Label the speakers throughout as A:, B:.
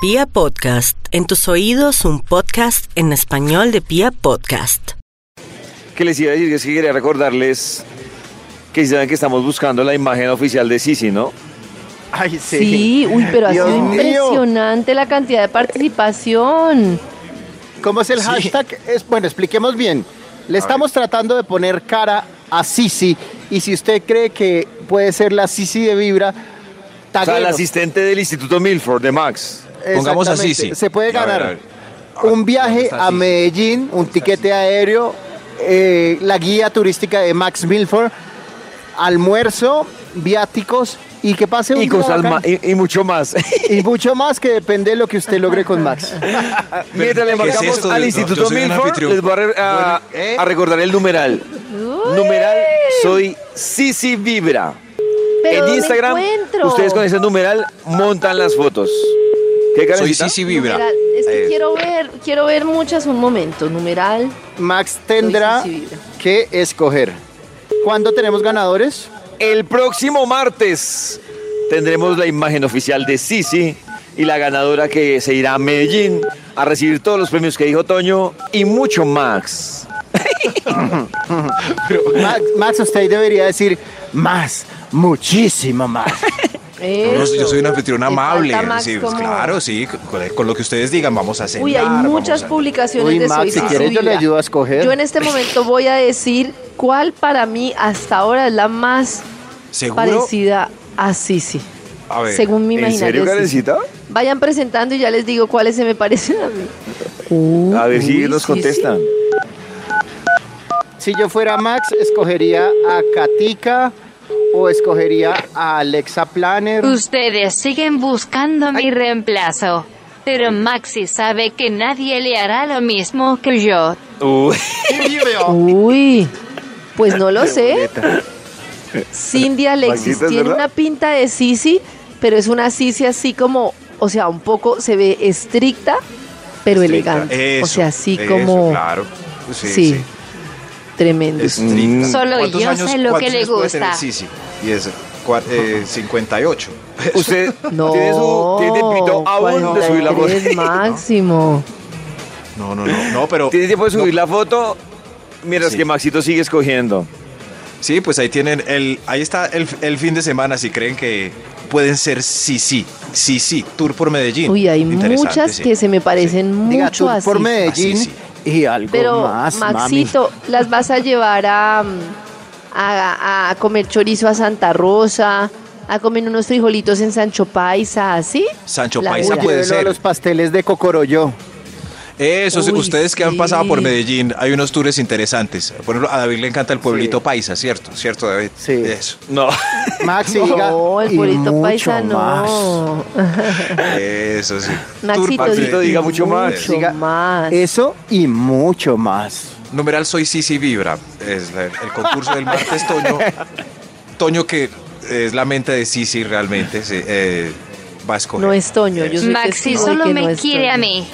A: Pia Podcast, en tus oídos un podcast en español de Pia Podcast.
B: que les iba a decir es que quería recordarles que si saben que estamos buscando la imagen oficial de Sisi, ¿no?
C: Ay, sí.
D: Sí, uy, pero ha sido
C: mío.
D: impresionante la cantidad de participación.
C: ¿Cómo es el hashtag? Es, bueno, expliquemos bien. Le estamos tratando de poner cara a Sisi y si usted cree que puede ser la Sisi de Vibra,
B: O sea, el asistente del Instituto Milford de Max.
E: Pongamos a
C: Exactamente.
E: Sisi.
C: Se puede
E: A ver,
C: ganar
E: a ver.
C: un viaje
E: ¿Dónde está
C: a? Medellín, un tiquete aéreo, eh, la guía turística de Max Milford, almuerzo, viáticos y que pase un
B: Y, cosas y, y mucho más.
C: Y mucho más que depende de lo que usted logre con Max.
B: Mientras le
E: ¿qué es
B: marcamos al Instituto
E: un
B: Milford, les voy a, re- a-
E: Bueno, ¿eh?
B: a recordar el numeral. Numeral, soy Sisi Vibra.
D: Pero
B: en
D: ¿dónde
B: Instagram, ustedes con ese numeral montan las fotos. ¿Qué
E: Soy? Sisi Vibra.
D: Numeral, es que
E: Eh,
D: quiero ver, quiero ver muchas un momento. Numeral.
C: Max tendrá
D: Soy Sisi Vibra.
C: que escoger. ¿Cuándo tenemos ganadores?
B: El próximo martes tendremos la imagen oficial de Sisi y la ganadora que se irá a Medellín a recibir todos los premios que dijo Toño y mucho más.
C: Max, Max, usted debería decir más, muchísimo más.
D: Eso.
E: yo soy un anfitrión
D: Le
E: amable.
D: falta Max
E: sí, pues,
D: como-
E: claro, sí, con, con lo que ustedes digan, vamos a hacer.
D: Uy, hay muchas publicaciones
C: Uy,
D: de Soy
C: Max, si
D: Sisi
C: quiere yo le ayudo a escoger.
D: Yo en este momento voy a decir cuál para mí hasta ahora es la más
E: ¿Seguro?
D: parecida a Sisi.
E: A ver.
D: Según mi
B: ¿En
D: imaginario.
B: serio?
D: Vayan presentando y ya les digo cuáles se me parecen a mí.
B: A ver si nos contestan.
C: Si yo fuera Max, escogería a Katica o escogería a Alexa Planner.
F: Ustedes siguen buscando mi reemplazo, pero Maxi sabe que nadie le hará lo mismo que yo.
B: Uy.
D: Uy, pues no lo sé. Cindy Alexis
B: Maxito, ¿es
D: tiene
B: verdad?
D: una pinta de Sisi, pero es una Sisi así como, o sea, un poco se ve estricta, pero elegante.
E: Eso,
D: o sea, así
E: eso,
D: como
E: Claro. Sí,
D: sí,
E: sí.
D: Tremendo.
E: Estricta.
F: Solo
E: ¿Cuántos
F: yo
E: años-
F: sé lo que le
E: años puede tener
F: gusta.
E: Sisi? Y es cua- eh, 58.
B: Usted
D: No,
B: tiene su tiene aún de subir la foto.
D: 43 máximo.
E: No, no, no, no, pero
B: Tiene tiempo de subir la foto mientras
E: Sí.
B: que Maxito sigue escogiendo.
E: sí, pues ahí tienen el, ahí está el, el fin de semana si creen que pueden ser sí, sí, sí, sí, tour por Medellín.
D: Uy, hay muchas
E: sí.
D: que se me parecen
C: Diga
D: mucho
C: tú
D: a
C: por
D: Sisi.
C: Medellín
E: sí,
C: y algo
D: Pero,
C: más,
D: Maxito, ¿las vas a llevar a, a, a comer chorizo a Santa Rosa? ¿A comer unos frijolitos en Sancho Paisa? ¿Así?
E: Sancho
D: La
E: Paisa puede ser.
C: los pasteles de Cocoroyo.
E: Eso,
D: Uy,
E: ustedes que han
D: sí.
E: pasado por Medellín, hay unos tours interesantes. Por ejemplo, a David le encanta el pueblito paisa, ¿cierto? ¿Cierto, David?
C: Sí.
E: Eso,
B: No.
C: Max, y diga,
D: No, el
C: y
D: pueblito
C: mucho
D: paisa
C: más.
D: no.
E: eso sí.
D: Maxito,
E: Tour
B: Maxito, diga mucho más.
D: Mucho
C: Diga,
D: más.
C: Eso y mucho más.
E: Numeral Soy Sisi Vibra. Es el concurso del martes, Toño. Toño, que es la mente de Sisi realmente, se, eh, va a escoger.
D: No es Toño, yo soy
F: Maxi solo
D: que
F: me
D: no
F: quiere
D: Toño.
F: a mí.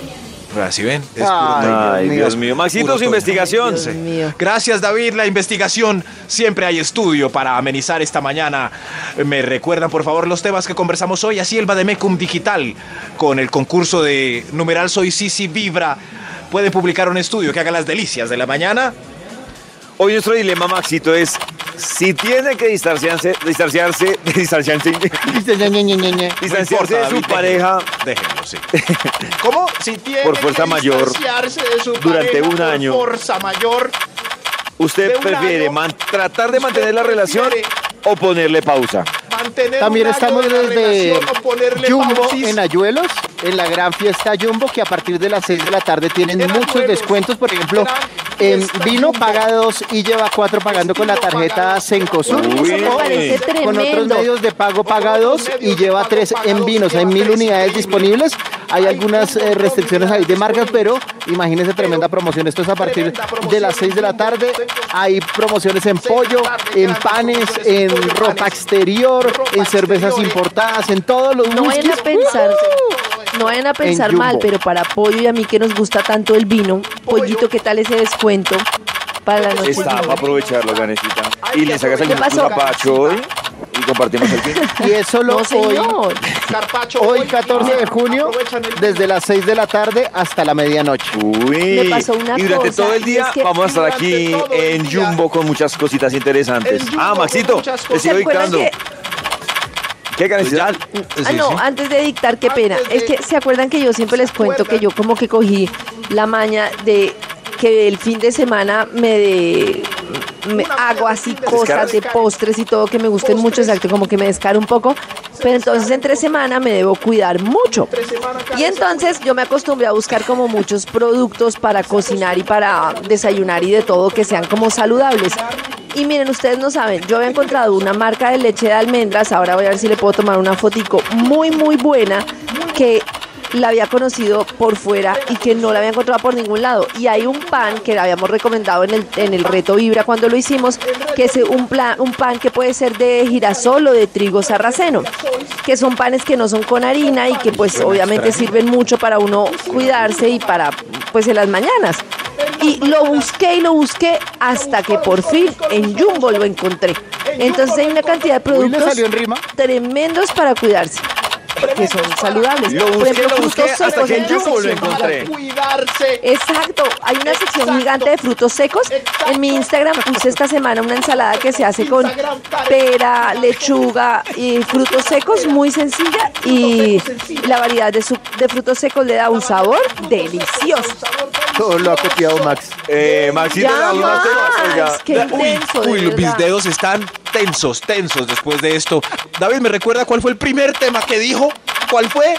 E: Así ven. Es
C: Ay,
E: puro Toño.
B: Ay,
C: Dios
B: Dios
C: mío.
B: mío. Maxito, su investigación.
D: Dios mío.
E: Gracias David, la investigación. Siempre hay estudio para amenizar esta mañana. Me recuerdan por favor los temas que conversamos hoy. Así el Bademecum Digital con el concurso de numeral Soy Sisi Vibra. Pueden publicar un estudio que haga las delicias de la mañana.
B: Hoy nuestro dilema, Maxito, es si tiene que distanciarse, distanciarse, distanciarse, distanciarse de su pareja
E: Déjenlo, sí. ¿Cómo? Si tiene
B: Por fuerza
E: que
B: mayor,
E: distanciarse de su
B: durante
E: pareja
B: un
E: por
B: año.
E: fuerza mayor.
B: ¿Usted
E: un
B: prefiere
E: año,
B: man- tratar de mantener la relación o ponerle pausa?
E: Mantener
C: También
E: un
C: estamos desde
E: relación o ponerle
C: Jumbo
E: pausis.
C: en Ayuelos, en la gran fiesta Jumbo, que a partir de las 6 de la tarde tienen
E: En
C: muchos descuentos. Por ejemplo, en vino paga dos y lleva cuatro pagando con la tarjeta
D: parece
C: Con otros medios de pago paga
E: Con
C: dos
E: otros
C: y
E: medios de
C: lleva
E: pago
C: tres
E: paga
C: en
E: dos,
C: vinos. Hay mil unidades disponibles. Hay algunas
E: un
C: eh, restricciones ahí de marcas, pero imagínense tremenda promoción. Esto es a partir de las 6 de la tarde. Hay promociones en pollo, en panes,
E: en
C: ropa exterior, en cervezas importadas, en todos los
D: No vayan a pensar, no vayan a pensar mal, pero para Pollo y a mí que nos gusta tanto el vino, Pollito, ¿qué tal ese descuento para la noche?
B: Está para aprovecharlo, Ganecita. Y le sacas el
D: ¿Qué pasó?
B: zapacho hoy. compartimos el fin.
C: Y es solo
D: No,
C: hoy,
D: señor.
E: Carpacho,
C: hoy 14 de junio, desde las 6 de la tarde hasta la medianoche.
B: Uy,
D: Me pasó una
B: y durante
D: cosa,
B: todo el
D: y
B: día
D: es que
B: vamos a estar aquí en Jumbo con muchas cositas interesantes. Ah, Maxito,
E: muchas
B: te
E: cosas.
B: sigo
D: ¿Se acuerdan
B: dictando.
D: que
B: ¿Qué carecida?
D: Ah, no, antes de dictar, qué pena. Es que se acuerdan que yo siempre les cuento que yo como que cogí la maña de que el fin de semana me, de, me hago así cosas de postres y todo que me gusten mucho, exacto, como que me descaro un poco. Pero entonces entre semana me debo cuidar mucho. Y entonces yo me acostumbré a buscar como muchos productos para cocinar y para desayunar y de todo que sean como saludables. Y miren, ustedes no saben, yo había encontrado una marca de leche de almendras, ahora voy a ver si le puedo tomar una fotico muy muy buena que la había conocido por fuera y que no la había encontrado por ningún lado. Y hay un pan que le habíamos recomendado en el, en el reto Vibra cuando lo hicimos, que es un, plan, un pan que puede ser de girasol o de trigo sarraceno, que son panes que no son con harina y que pues obviamente sirven mucho para uno cuidarse y para pues en las mañanas. Y lo busqué y lo busqué hasta que por fin en Jumbo lo encontré. Entonces hay una cantidad de productos tremendos para cuidarse, que son saludables.
B: Lo
D: Por
B: busqué,
D: ejemplo,
B: lo busqué
D: frutos
B: hasta
D: secos,
B: que
D: hay
B: en
D: una
B: Jumbo lo
D: sección-
B: encontré.
E: Cuidarse.
D: Exacto, hay una sección gigante de frutos secos. En mi Instagram puse esta semana una ensalada que se hace con pera, lechuga y frutos secos, muy sencilla. Y la variedad de, su- de frutos secos le da un sabor delicioso.
C: Todo lo ha copiado Max.
B: Eh, Maxito,
D: Ya. Max, qué intenso,
E: Uy, mis
D: verdad.
E: dedos están tensos, tensos después de esto. David, ¿me recuerda cuál fue el primer tema que dijo? ¿Cuál fue?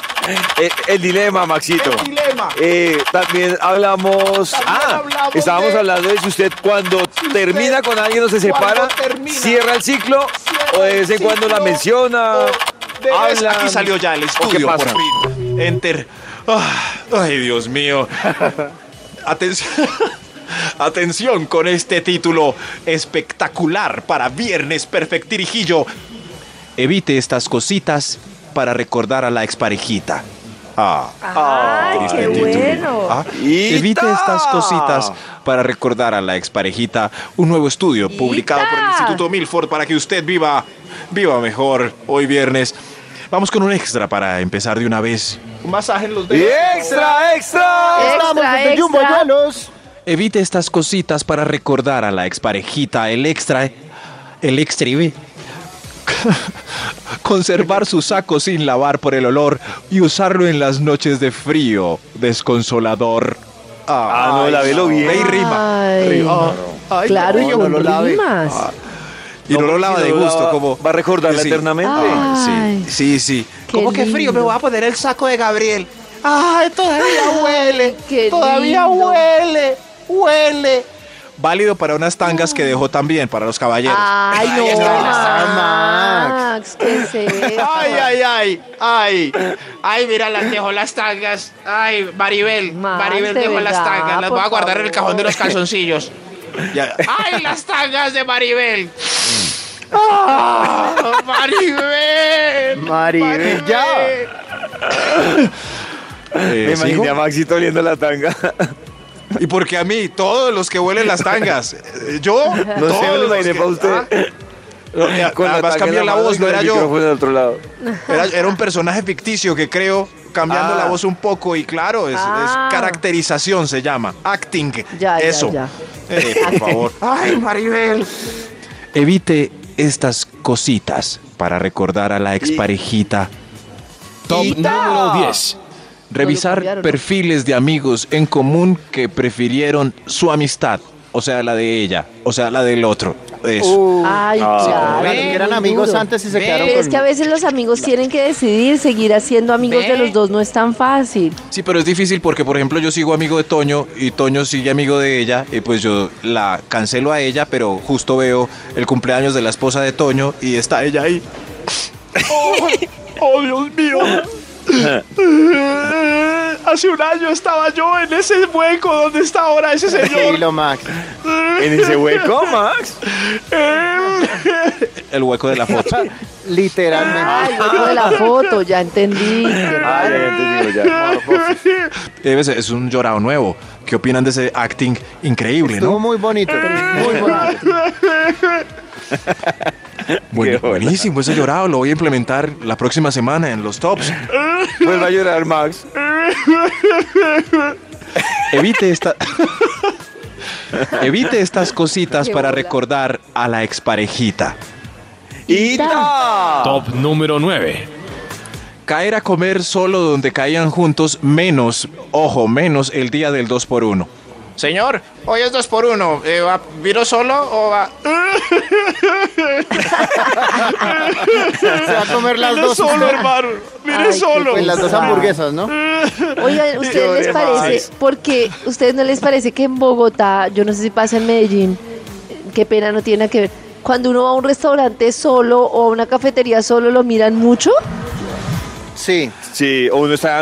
B: Eh, el dilema, Maxito.
E: El dilema.
B: Eh, también hablamos.
E: También
B: ah,
E: hablamos
B: estábamos
E: de-
B: hablando de si usted cuando termina con alguien o se separa,
E: termina,
B: cierra el ciclo o de vez en cuando la menciona. hablan,
E: Aquí salió ya el
B: ¿o qué
E: estudio, por
B: pasa?
E: fin. Enter. Ah, ay, Dios mío. Atención. Atención con este título espectacular para Viernes Perfectirijillo. Evite estas cositas para recordar a la exparejita. Ah. Triste
D: qué bueno.
E: Ah. Evite estas cositas para recordar a la exparejita. Un nuevo estudio publicado por el. Instituto Milford para que usted viva, viva mejor hoy viernes. Vamos con un extra para empezar de una vez. Un masaje en los
B: Y ¡Extra, extra!
C: Estamos
D: Extra,
C: Jumbo
D: extra.
E: Evite estas cositas para recordar a la exparejita. El extra, el extribe. Conservar su saco sin lavar por el olor y usarlo en las noches de frío desconsolador.
B: Ah, no, lávelo bien.
E: Ve y rima.
D: Ay,
E: Rima. Ay,
D: claro, y
C: no, no
D: con
C: lo lave.
D: rimas.
E: Y no, lo lava
B: si
E: de
B: no lo
E: gusto,
B: lava,
E: como.
B: Va a recordarla
E: Sí.
B: eternamente.
D: Ay.
E: Sí, sí, sí.
D: Qué lindo.
E: a poner el saco de Gabriel. Ay, todavía huele.
D: Qué
E: todavía
D: lindo.
E: huele. Huele. Válido para unas tangas que dejó también para los caballeros.
D: Ay, no,
E: está,
D: Max, ¿qué es eso?
G: Ay, ay, ay, ay. Ay, mira, las dejó las tangas. Ay, Maribel.
D: Max,
G: Maribel
D: de
G: dejó las
D: verdad,
G: tangas. Las voy a guardar en el cajón de los
D: favor.
G: calzoncillos.
E: Ya.
G: Ay, las tangas de Maribel. Ah, Maribel.
C: Maribel, ya.
E: Eh,
B: Me imaginé
E: ¿sigo?
B: a Maxito oliendo la tanga.
E: Y porque a mí, todos los que huelen las tangas, eh, yo,
B: No
E: todos
B: lo
E: los que-
B: para usted.
E: Ah, no, ya,
B: Con en
E: cambié
B: la
E: voz, no era yo.
B: otro lado.
E: Era, era un personaje ficticio que creo cambiando
B: Ah.
E: la voz un poco y claro, es, es
D: Ah.
E: caracterización se llama, acting.
D: Ya, ya,
E: Eso.
D: ya.
E: Eh, por favor.
G: Ay, Maribel.
E: Evite estas cositas para recordar a la exparejita.
H: Top número 10.
E: Revisar
D: cambiaron, ¿no?
E: perfiles de amigos en común que prefirieron su amistad. O sea, la de ella. O sea, la del otro. Eso.
C: Uh,
D: Ay,
B: Ah,
D: claro.
C: que eran amigos
D: duro.
C: antes y se
G: Ve,
C: quedaron
D: Pero
C: con...
D: es que a veces los amigos tienen que decidir seguir siendo amigos de los dos, no es tan fácil.
E: Sí, pero es difícil porque, por ejemplo, yo sigo amigo de Toño y Toño sigue amigo de ella y pues yo la cancelo a ella, pero justo veo el cumpleaños de la esposa de Toño y está ella ahí.
G: Oh, Dios mío. Hace un año estaba yo en ese hueco donde está ahora ese señor.
C: Tranquilo, Max.
B: En ese hueco, Max.
E: El hueco de la foto.
C: Literalmente.
D: Ay, luego de la foto, ya entendí.
B: Ah, ya, entendí, ya.
E: Es un llorado nuevo. ¿Qué opinan de ese acting increíble,
C: Estuvo
E: no?
C: muy bonito. Muy bonito.
E: Bueno, buenísimo, ese llorado lo voy a implementar la próxima semana en los tops.
B: Vuelve a llorar, Max.
E: Evite esta. Evite estas cositas
D: Qué
E: para
D: bola.
E: recordar a la exparejita.
B: ¡Ita!
H: Top número 9.
E: Caer a comer solo donde caían juntos, menos, ojo, menos el día del 2 por 1
G: Señor, hoy es dos por uno. Eh, ¿va- ¿Vino solo o va...?
C: Se va a comer las dos.
G: hermano.
D: Ay, qué
C: Pues las dos
D: pesado.
C: hamburguesas, ¿no?
D: Oigan, ¿ustedes les parece?
B: más.
D: Porque ¿ustedes no les parece que en Bogotá, yo no sé si pasa en Medellín, qué pena no tiene nada que ver, cuando uno va a un restaurante solo o a una cafetería solo, lo miran mucho?
C: Sí.
B: Sí, o uno está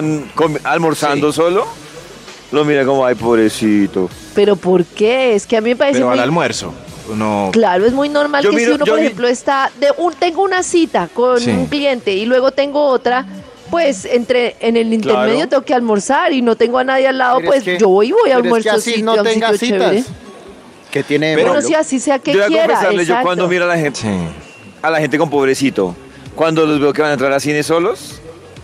B: almorzando solo, lo mira como, ay, pobrecito.
D: ¿Pero por qué? Es que a mí me parece
E: Pero
D: muy...
E: al almuerzo. No.
D: Claro, es muy normal
B: Yo
D: que
B: miro-
D: si uno, por
B: vi-
D: ejemplo, está de un tengo una cita con
E: Sí.
D: un cliente y luego tengo otra, pues entre en el intermedio
B: Claro.
D: tengo que almorzar y no tengo a nadie al lado,
C: Pero
D: pues
C: es que-
D: yo voy y voy a
C: pero es que
D: almuerzo
C: así
D: sitio,
C: no tenga
D: sitio
C: citas.
D: chévere.
C: Que tiene
B: Pero
D: Bueno, sí, así sea que
B: yo voy a
D: quiera.
B: confesarle, yo cuando miro a la gente,
E: Sí.
B: a la gente con pobrecito, cuando los veo que van a entrar a cine solos,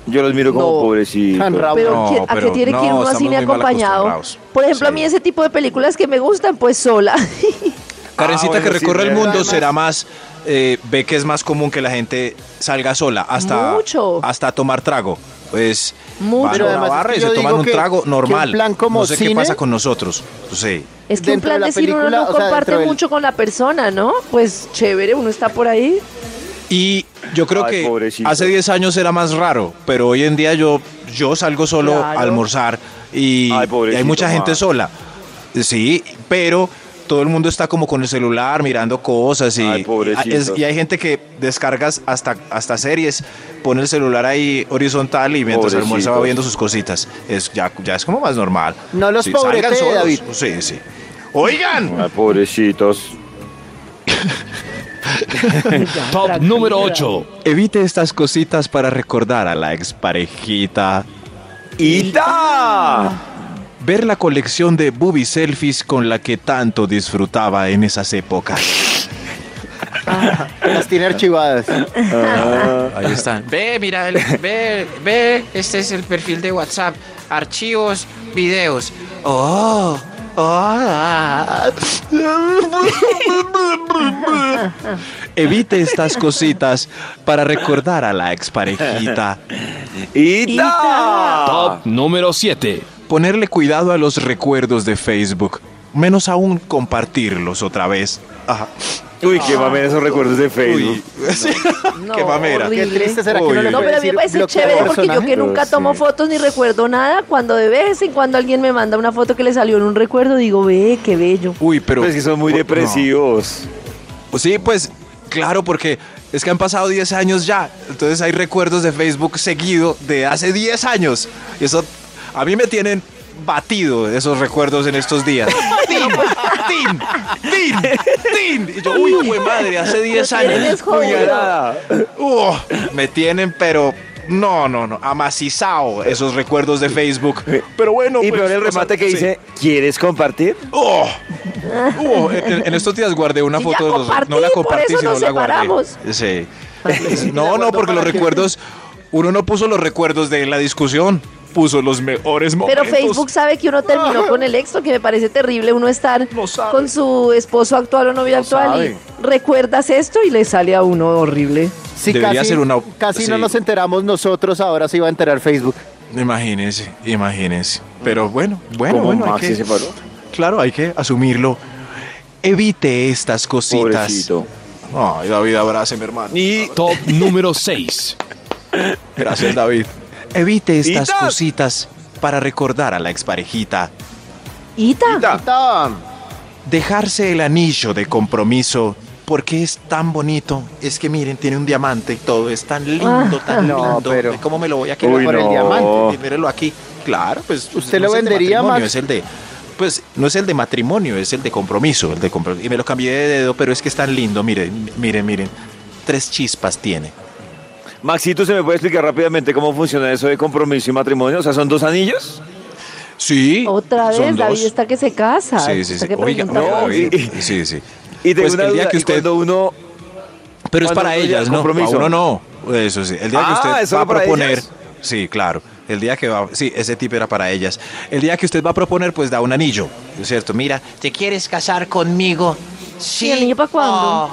B: yo los miro como
D: No,
B: pobrecito.
C: tan rabo.
D: Pero,
E: No,
D: ¿qué- ¿a qué
E: pero
D: tiene que ir
E: no,
D: uno a
E: estamos
D: cine
E: muy mal
D: acompañado?
E: acostumbrados.
D: Por ejemplo, a
E: Sí.
D: mí ese tipo de películas que me gustan, pues sola.
E: Karencita
B: Ah, bueno,
E: que
B: sí,
E: recorre el
B: ¿verdad?
E: mundo
C: Además-
E: será más. eh, ve que es más común que la gente salga sola hasta
D: Mucho.
E: hasta tomar trago. Pues
D: Mucho.
E: van a
C: Pero
E: una
C: además es
E: barra
C: que
E: y
C: yo
E: se toman
C: digo
E: un
C: que-
E: trago
C: que un
E: normal.
C: plan como
E: no sé qué
C: cine-
E: pasa con nosotros. Sí.
D: Es que un
C: Dentro de
D: plan
C: la
D: de cine uno
C: película,
D: no
C: o sea,
D: comparte
C: dentro del-
D: mucho con la persona, ¿no? Pues chévere, uno está por ahí.
E: Y yo creo
B: Ay,
E: que
B: pobrecito.
E: hace 10 años era más raro, pero hoy en día yo, yo salgo solo
D: Claro.
E: a almorzar y,
B: Ay,
E: y
B: pobrecito,
E: hay mucha gente
B: ma.
E: sola. Sí, pero todo el mundo está como con el celular mirando cosas y,
B: Ay, pobrecito.
E: es- y hay gente que descargas hasta, hasta series, pone el celular ahí horizontal y mientras
B: Pobrecitos.
E: almuerza va viendo sus cositas. Es, ya, ya es como más normal.
C: No los
E: Sí.
C: David.
E: Sí, sí. Oigan,
B: Ay, pobrecitos.
H: Top número 8.
E: evite estas cositas para recordar a la exparejita.
B: ¡Ita!
E: Ver la colección de booby selfies con la que tanto disfrutaba en esas épocas.
C: Las tiene archivadas.
E: Ahí están.
G: Ve, mira, el- ve, ve, este es el perfil de WhatsApp. Archivos, videos. Oh, ah.
E: Evite estas cositas para recordar a la exparejita.
B: ¡Ita!
H: Top número 7.
E: Ponerle cuidado a los recuerdos de Facebook. Menos aún compartirlos otra vez. Ajá.
B: Uy, qué mamen esos recuerdos de Facebook.
E: Uy.
D: No,
E: Qué mamera.
C: Qué
D: horrible.
C: triste será que
E: Uy.
C: no le
D: No, pero a mí me parece chévere porque yo que nunca
B: Sí.
D: tomo fotos ni recuerdo nada, cuando de vez en cuando alguien me manda una foto que le salió en un recuerdo, digo, ve, qué bello.
E: Uy, pero.
B: Es que son muy
E: No.
B: depresivos.
E: Sí, pues claro, porque es que han pasado 10 años ya. Entonces hay recuerdos de Facebook seguido de hace 10 años. Y eso a mí me tienen batido esos recuerdos en estos días. ¡Tin! ¡Tin! ¡Tin! ¡Tin! Y yo, uy, güey, madre, hace 10
D: tienen
E: años. Uh, me tienen, pero no, no, no, amacizado esos recuerdos de Facebook. Pero bueno,
B: Y
E: pues,
B: peor el remate que
E: sí.
B: dice, ¿quieres compartir?
E: Oh, oh, en, en estos días guardé una foto de los No la
D: por
E: compartí,
D: eso
E: sino
D: nos
E: la guardé. Sí. No, no, porque los recuerdos. Uno no puso los recuerdos de la discusión, puso los mejores
D: Pero
E: momentos.
D: Facebook sabe que uno terminó con el ex, lo que me parece terrible uno estar con su esposo actual o novio actual
B: sabe.
D: y recuerdas esto y le sale a uno horrible.
C: Sí,
E: Debería
C: casi,
E: ser una-
C: casi no nos enteramos nosotros, ahora se iba a enterar Facebook.
E: Imagínense, imagínense. Pero bueno, bueno, bueno. hay
B: Maxi
E: que-
B: se paró.
E: claro, hay que asumirlo. Evite estas cositas.
B: Pobrecito.
E: Ay, David, abrace, mi hermano.
B: Y
H: Top número 6.
E: Gracias, David. Evite estas
B: Ita.
E: cositas para recordar a la exparejita.
D: Ita,
E: Dejarse el anillo de compromiso porque es tan bonito. Es que miren, tiene un diamante y todo. Es tan lindo,
D: Ah.
E: tan
C: No,
E: lindo.
C: pero-
E: ¿Cómo me lo voy a
B: Uy,
E: quedar
C: por el
B: no.
C: diamante.
E: Y mírelo aquí. Claro, pues.
C: ¿Usted
E: no
C: lo
E: es el de
C: vendería, Max?
E: Es el de. Pues no es el de matrimonio, es el de compromiso. El de compro- y me lo cambié de dedo, pero es que es tan lindo. Miren, miren, miren. Tres chispas tiene.
B: Maxito, ¿se me puede explicar rápidamente cómo funciona eso de compromiso y matrimonio? O sea, ¿son dos anillos?
E: Sí.
D: otra
E: son
D: vez David
E: dos.
D: está que se casa.
E: Sí, sí, sí.
D: que
E: Oiga, no,
B: David.
D: eso.
E: sí, sí.
B: Y tengo
E: Pues
B: una
E: el día
B: duda,
E: que
B: ¿y
E: usted-
B: cuando uno
E: Pero es para ellas, ¿no?
B: compromiso.
E: A uno no. Eso sí. El día que
B: Ah,
E: usted
B: ¿eso
E: va a
B: para
E: proponer.
B: ellas?
E: Sí, claro. El día que va. Sí, ese tip era para ellas. El día que usted va a proponer, pues da un anillo. ¿Es cierto? Mira,
G: ¿Te quieres casar conmigo?
D: ¿Y el niño para cuándo?
G: Oh,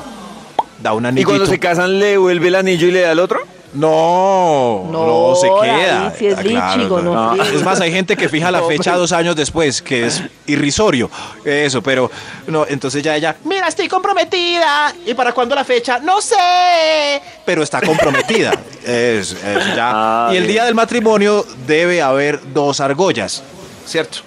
E: da un
B: ¿Y
E: anillito.
B: cuando se casan le vuelve el anillo y le da el otro?
E: No, no,
D: No,
E: se queda.
D: si es
E: Ah, claro,
D: lichigo, no
E: claro.
D: frío.
E: Es más, hay gente que fija la fecha dos años después, que es irrisorio. Eso, pero no, entonces ya ella,
G: Mira, estoy comprometida. ¿Y para cuándo la fecha? No sé.
E: pero está comprometida. Es, es ya.
B: Ah,
E: y el día del matrimonio debe haber dos argollas, ¿cierto?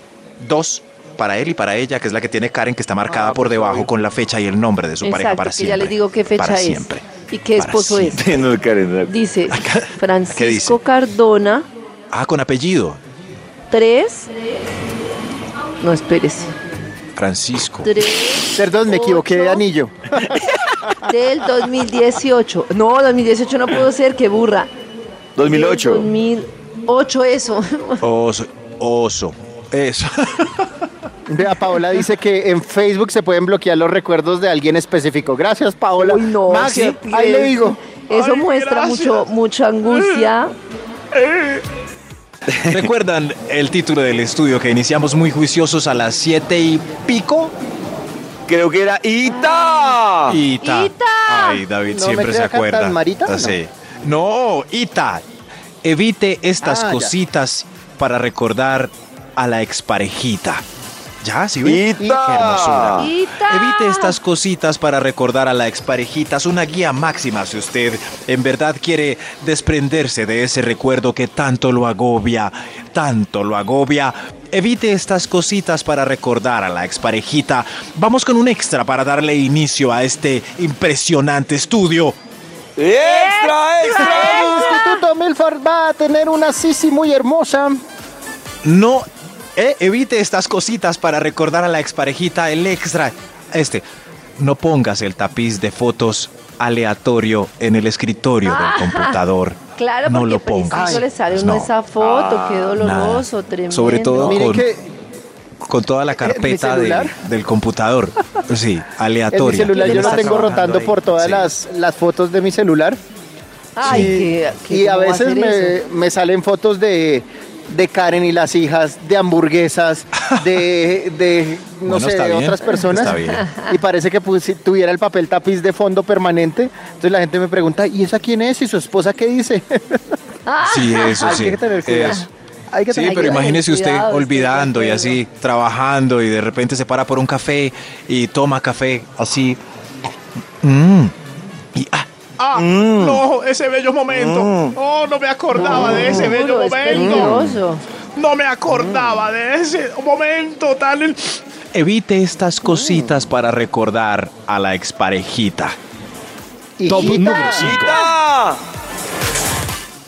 E: Dos. Para él y para ella, que es la que tiene Karen, que está marcada por debajo con la fecha y el nombre de su pareja para
D: que
E: siempre.
D: ya les digo qué fecha
E: Para
D: es.
E: siempre.
D: Y qué
E: Para
D: esposo es.
E: siempre.
B: No, Karen.
D: Dice
E: ¿Qué
D: Francisco
E: dice?
D: Cardona,
E: Ah, con apellido.
D: 3. No, espérese.
E: Francisco.
D: 3
C: Perdón, me equivoqué de anillo.
D: del 2018. No, 2018 no puedo ser, qué burra.
B: 2008.
D: 2008 eso.
E: Oso. Oso. Eso.
C: Vea, Paola dice que en Facebook se pueden bloquear los recuerdos de alguien específico. Gracias, Paola.
D: Uy, no,
C: Maxi,
D: qué
C: ahí le digo.
D: Eso
E: Ay,
D: muestra
E: gracias.
D: mucho, mucha angustia.
E: ¿Recuerdan el título del estudio que iniciamos muy juiciosos a las siete y pico?
B: Creo que era Ita.
E: Ita.
D: Ita.
E: Ay, David
C: ¿No
E: siempre
C: me
E: se acuerda.
C: tan Marita?
E: Ah, Sí. No, Ita. Evite estas
C: Ah, ya.
E: cositas para recordar a la exparejita. ¿Ya? ¿Sí?
B: Ita.
E: Qué hermosura.
D: Ita.
E: Evite estas cositas para recordar a la exparejita. Es una guía máxima si usted en verdad quiere desprenderse de ese recuerdo que tanto lo agobia, tanto lo agobia. Evite estas cositas para recordar a la exparejita. Vamos con un extra para darle inicio a este impresionante estudio.
B: ¡Extra, extra!
C: El Instituto Milford va a tener una Sisi muy hermosa.
E: No eh, evite estas cositas para recordar a la exparejita. El extra. Este. No pongas el tapiz de fotos aleatorio en el escritorio del computador.
D: Claro,
E: no
D: porque
E: lo
D: preciso
E: pongas.
D: le sale uno
E: No.
D: esa foto, qué doloroso,
E: nada.
D: tremendo.
E: Sobre todo con,
C: que
E: con toda la carpeta de- del computador. Sí,
C: en mi
E: aleatoria.
C: celular
D: ¿Qué
C: yo lo tengo rotando
E: ahí.
C: por todas
E: Sí.
C: las, las fotos de mi celular.
D: Ay,
C: Y-
D: qué- qué-
C: y a
D: ¿cómo va
C: veces me, me salen fotos de, de Karen y las hijas, de hamburguesas, de, de no
E: Bueno,
C: sé, de
E: bien,
C: otras personas.
E: está bien.
C: Y parece que pusi- tuviera el papel tapiz de fondo permanente. Entonces la gente me pregunta, ¿y esa quién es? ¿Y su esposa qué dice?
E: Sí, eso
C: Hay
E: sí.
C: que tener cuidado.
E: eso.
C: Hay que
E: Sí,
C: tener
E: pero imagínese usted
D: cuidado,
E: olvidando y así, trabajando y de repente se para por un café y toma café así. Mm. Y ah,
G: Ah, no, ese bello momento. Oh, no me acordaba de ese bello
D: es
G: momento.
D: peligroso.
G: No me acordaba de ese momento tan...
E: evite estas cositas para recordar a la exparejita.
H: Top
C: Hijita,
H: número 5.
B: ¡Ita!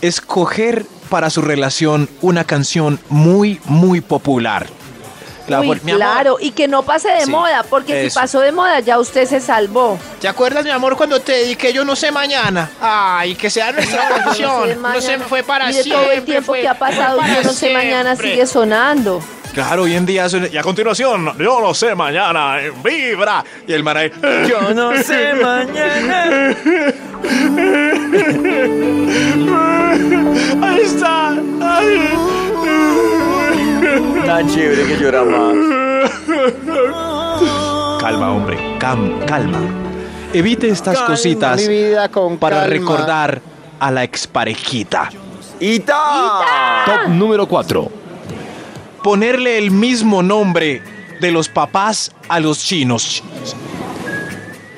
E: Escoger para su relación una canción muy, muy popular. La
D: Uy,
E: por- mi amor,
D: claro, y que no pase de
E: Sí,
D: moda, porque
E: eso.
D: si pasó de moda ya usted se salvó.
G: ¿Te acuerdas, mi amor, cuando te dediqué Yo no sé mañana? Ay, que sea nuestra
D: no sé
G: canción. No, se fue para
D: Mire
G: siempre.
D: todo el tiempo
G: fue-
D: que ha pasado, yo no sé mañana sigue sonando.
E: Claro, hoy en día suena- y a continuación, yo lo sé mañana, en vibra. Y el man ahí,
B: Yo no sé mañana.
G: Ahí está. Ay.
B: Tan chévere que llora más.
E: Calma, hombre, cam- calma. Evite estas
C: calma,
E: cositas
C: mi vida con
E: para
C: calma.
E: recordar a la exparejita.
B: ¡Ita!
H: Top número 4.
E: Ponerle el mismo nombre de los papás a los chinos.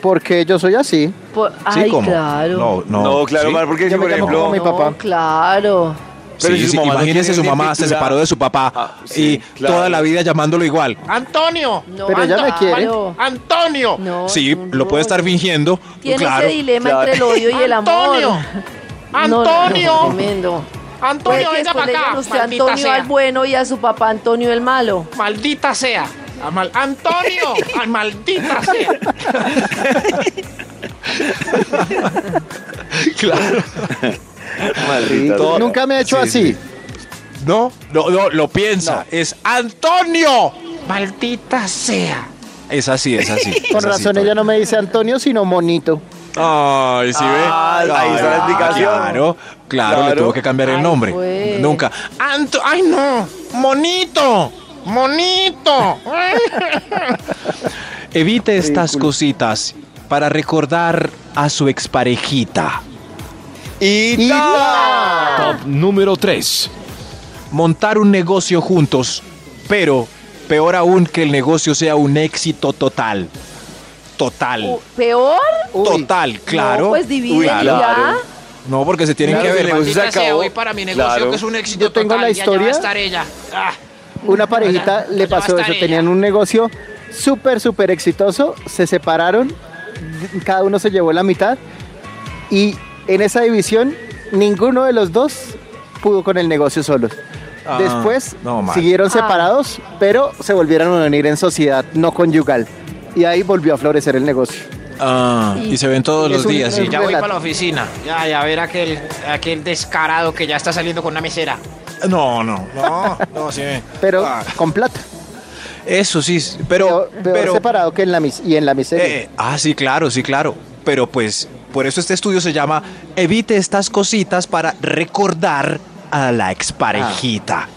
C: Porque yo soy así.
D: Por-
E: ¿Sí?
D: ay,
E: ¿Cómo?
D: claro.
E: No, no.
B: No, claro, porque si
C: Yo me
B: por ejemplo.
C: como mi papá.
D: No, claro.
B: Pero
E: Sí,
B: si su
E: sí,
B: mamá
E: imagínese su mamá se separó de su papá
B: Ah, sí,
E: y
B: claro.
E: toda la vida llamándolo igual.
G: Antonio.
D: No,
C: Pero ella me quiere.
G: Antonio.
D: no,
E: Sí, lo puede estar fingiendo.
D: Tiene
E: claro.
D: ese dilema
B: claro.
D: entre el odio y el amor.
G: Antonio. Antonio. Antonio, venga para acá.
D: usted
G: maldita
D: Antonio
G: sea.
D: al bueno y a su papá Antonio el malo.
G: Maldita sea. A mal- Antonio. Ay, maldita sea.
E: Claro.
B: Sea.
C: Nunca me ha hecho
E: Sí,
C: así.
E: sí. No, no, no, lo piensa. Es Antonio.
G: Maldita sea.
E: Es así, es así.
C: Con
E: es
C: razón ella no me dice Antonio, sino Monito.
E: Ay, ¿sí ve?
B: Ah, ahí está la explicación.
E: Claro, claro, le
B: Claro.
E: tuvo que cambiar el
D: Ay,
E: nombre.
D: pues.
E: Nunca.
G: Anto, ay no, monito, monito.
E: Evite estas cositas para recordar a su exparejita.
B: Y
H: Top número 3.
E: Montar un negocio juntos, pero peor aún que el negocio sea un éxito total. Total.
D: ¿Peor?
C: Uy,
E: Total, claro.
D: No, pues dividen
B: Uy,
D: y ya.
B: claro.
E: No, porque se tienen
B: Claro,
E: que
B: el
E: ver.
B: negocio se
G: Maldita sea,
B: acabó.
G: voy para mi negocio
B: Claro.
G: que es un éxito
C: Yo tengo
G: total,
C: la
G: y allá va a
C: historia.
G: estar ella. Ah,
C: Una parejita
G: Allá-
C: le
G: allá va a
C: pasó
G: estar
C: eso. Tenían un negocio súper, súper exitoso. Se separaron. Cada uno se llevó la mitad. Y en esa división, ninguno de los dos pudo con el negocio solos.
E: Ah,
C: Después
E: no,
C: siguieron
D: Ah.
C: separados, pero se volvieron a unir en sociedad no conyugal. Y ahí volvió a florecer el negocio.
E: Ah, y se ven todos los
C: un-
E: días.
C: un
G: ya voy para la oficina. Ya, ya, a ver aquel, aquel descarado que ya está saliendo con una mesera.
E: No, no, no, no, sí.
C: Pero
E: Ah,
C: con plata.
E: eso sí, pero,
C: Peor, peor
E: pero,
C: separado que en la mis- y en la miseria.
E: eh, ah, sí, claro, sí, claro. Pero pues, por eso este estudio se llama Evite estas cositas para recordar a la exparejita.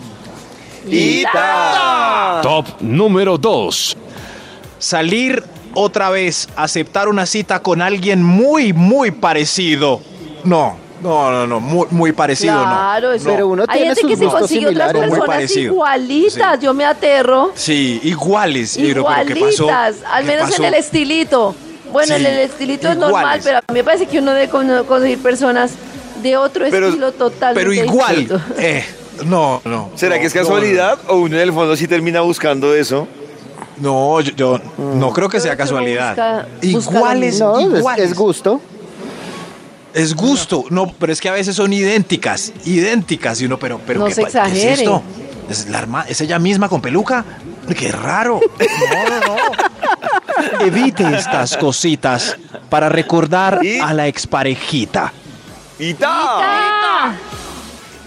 B: ¡Ita!
H: Top número 2.
E: Salir otra vez, aceptar una cita con alguien muy, muy parecido. No, no, no, no, muy, muy parecido,
D: Claro,
E: no.
D: eso.
C: Pero uno
D: Hay
C: tiene
D: gente
C: sus
D: que se
C: gustos
D: consigue otras
C: similares.
E: Muy
D: personas
E: parecido.
D: igualitas.
E: Sí.
D: Yo me aterro.
E: Sí, iguales. Y pero, pero ¿qué pasó?
D: Igualitas, al
E: ¿Qué
D: menos
E: pasó?
D: en el estilito. Bueno,
E: Sí,
D: en el estilito es normal,
E: iguales.
D: pero a mí me parece que uno debe con- conseguir personas de otro
B: Pero-
D: estilo totalmente
E: Pero igual. Eh, no, no.
B: ¿Será
E: no,
B: que es
E: no,
B: casualidad o uno en el fondo sí termina buscando eso?
E: No, yo, yo no creo que sea casualidad.
D: busca-
E: iguales,
C: no, es-
E: iguales.
C: es gusto.
E: Es gusto. No, pero es que a veces son idénticas, idénticas. Y uno, pero, pero
D: No
E: ¿qué,
D: se
E: pa- ¿qué es esto? ¿Es, la herma- ¿Es ella misma con peluca? Qué raro. No, no, no. Evite estas cositas para recordar
B: ¿Y?
E: a la exparejita.
B: ¡Ita!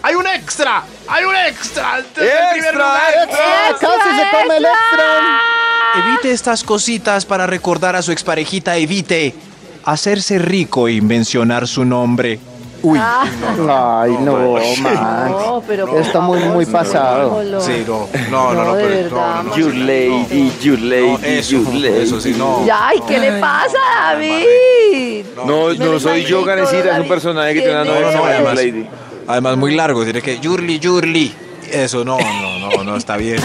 G: ¡Hay un extra! ¡Hay un extra!
B: ¡Extra,
G: lugar.
C: ¡Ah, casi se come el extra!
E: Evite estas cositas para recordar a su exparejita. Evite hacerse rico y mencionar su nombre. Uy,
D: Ah.
C: Ay, no, man.
D: No, pero por
C: Está muy, muy pasado.
E: Sí, no, no, no, no,
D: de
E: pero-
D: verdad.
E: no, no,
B: You
E: no.
B: lady, you lady,
E: No, eso,
B: you lady.
E: eso sí, no.
D: Ya, ay, ¿qué le pasa, David?
B: No, no
D: lo
B: soy yo, Ganesita, es un personaje que tiene una
D: ¿Quién
B: novia que se
E: No,
B: llama
E: además,
B: You lady.
E: además muy largo, tiene que Yurli, Yurli. Eso, no, no, no, no está bien.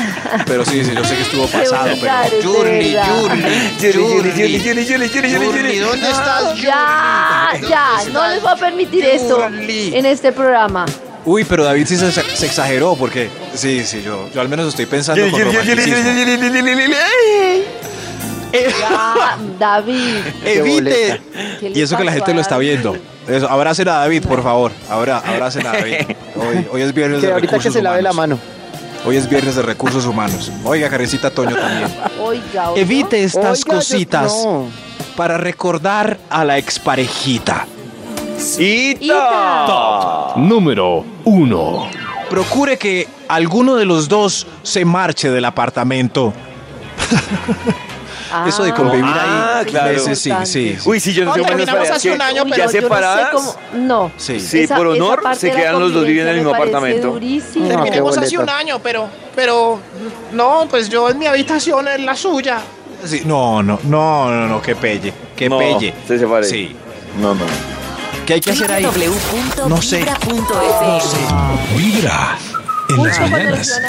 E: Pero sí, sí, yo sé que estuvo pasado, pero.
B: Journey, Journey,
G: Journey,
B: Journey,
G: ¿dónde estás,
D: Ya, ya, no les voy a permitir esto en este programa.
E: Uy, pero David sí se, exageró porque sí, sí, yo, yo al menos estoy pensando con.
D: Ya, David.
E: Evite.
D: ¿Qué le
E: Y eso que la gente lo está viendo. Eso, abracen a David, por favor. Abra, abracen a David. Hoy, hoy es viernes
C: Que
E: de
C: ahorita que
E: recursos
C: se lave la
E: humanos.
C: mano.
E: Hoy es viernes de recursos humanos. Oiga, Carecita Toño también.
D: Oiga.
E: Evite estas
C: Oiga, yo-
E: cositas
C: no.
E: para recordar a la exparejita.
B: ¡Ita!
H: Número 1.
E: Procure que alguno de los dos se marche del apartamento. Eso de convivir
B: Ah,
E: ahí.
B: claro.
E: sí, sí, sí.
B: Uy, sí, yo no
G: No,
B: tengo menos
G: terminamos hace un año,
D: Uy,
B: ya
D: no, yo no sé
B: separadas.
D: cómo- No.
E: Sí.
B: Sí, por honor, se quedan los dos viviendo en el mismo apartamento.
D: durísimo.
C: No,
G: Terminemos hace un año, pero, pero, no, pues yo en mi habitación, en la suya.
E: Sí, No, no, no, no, no, qué pelle, qué
B: No,
E: pelle.
B: se separe.
E: Sí.
B: No, no.
E: ¿Qué hay que hacer ahí?
A: www.vibra.fm.
E: No sé.
H: Vibra en las mañanas.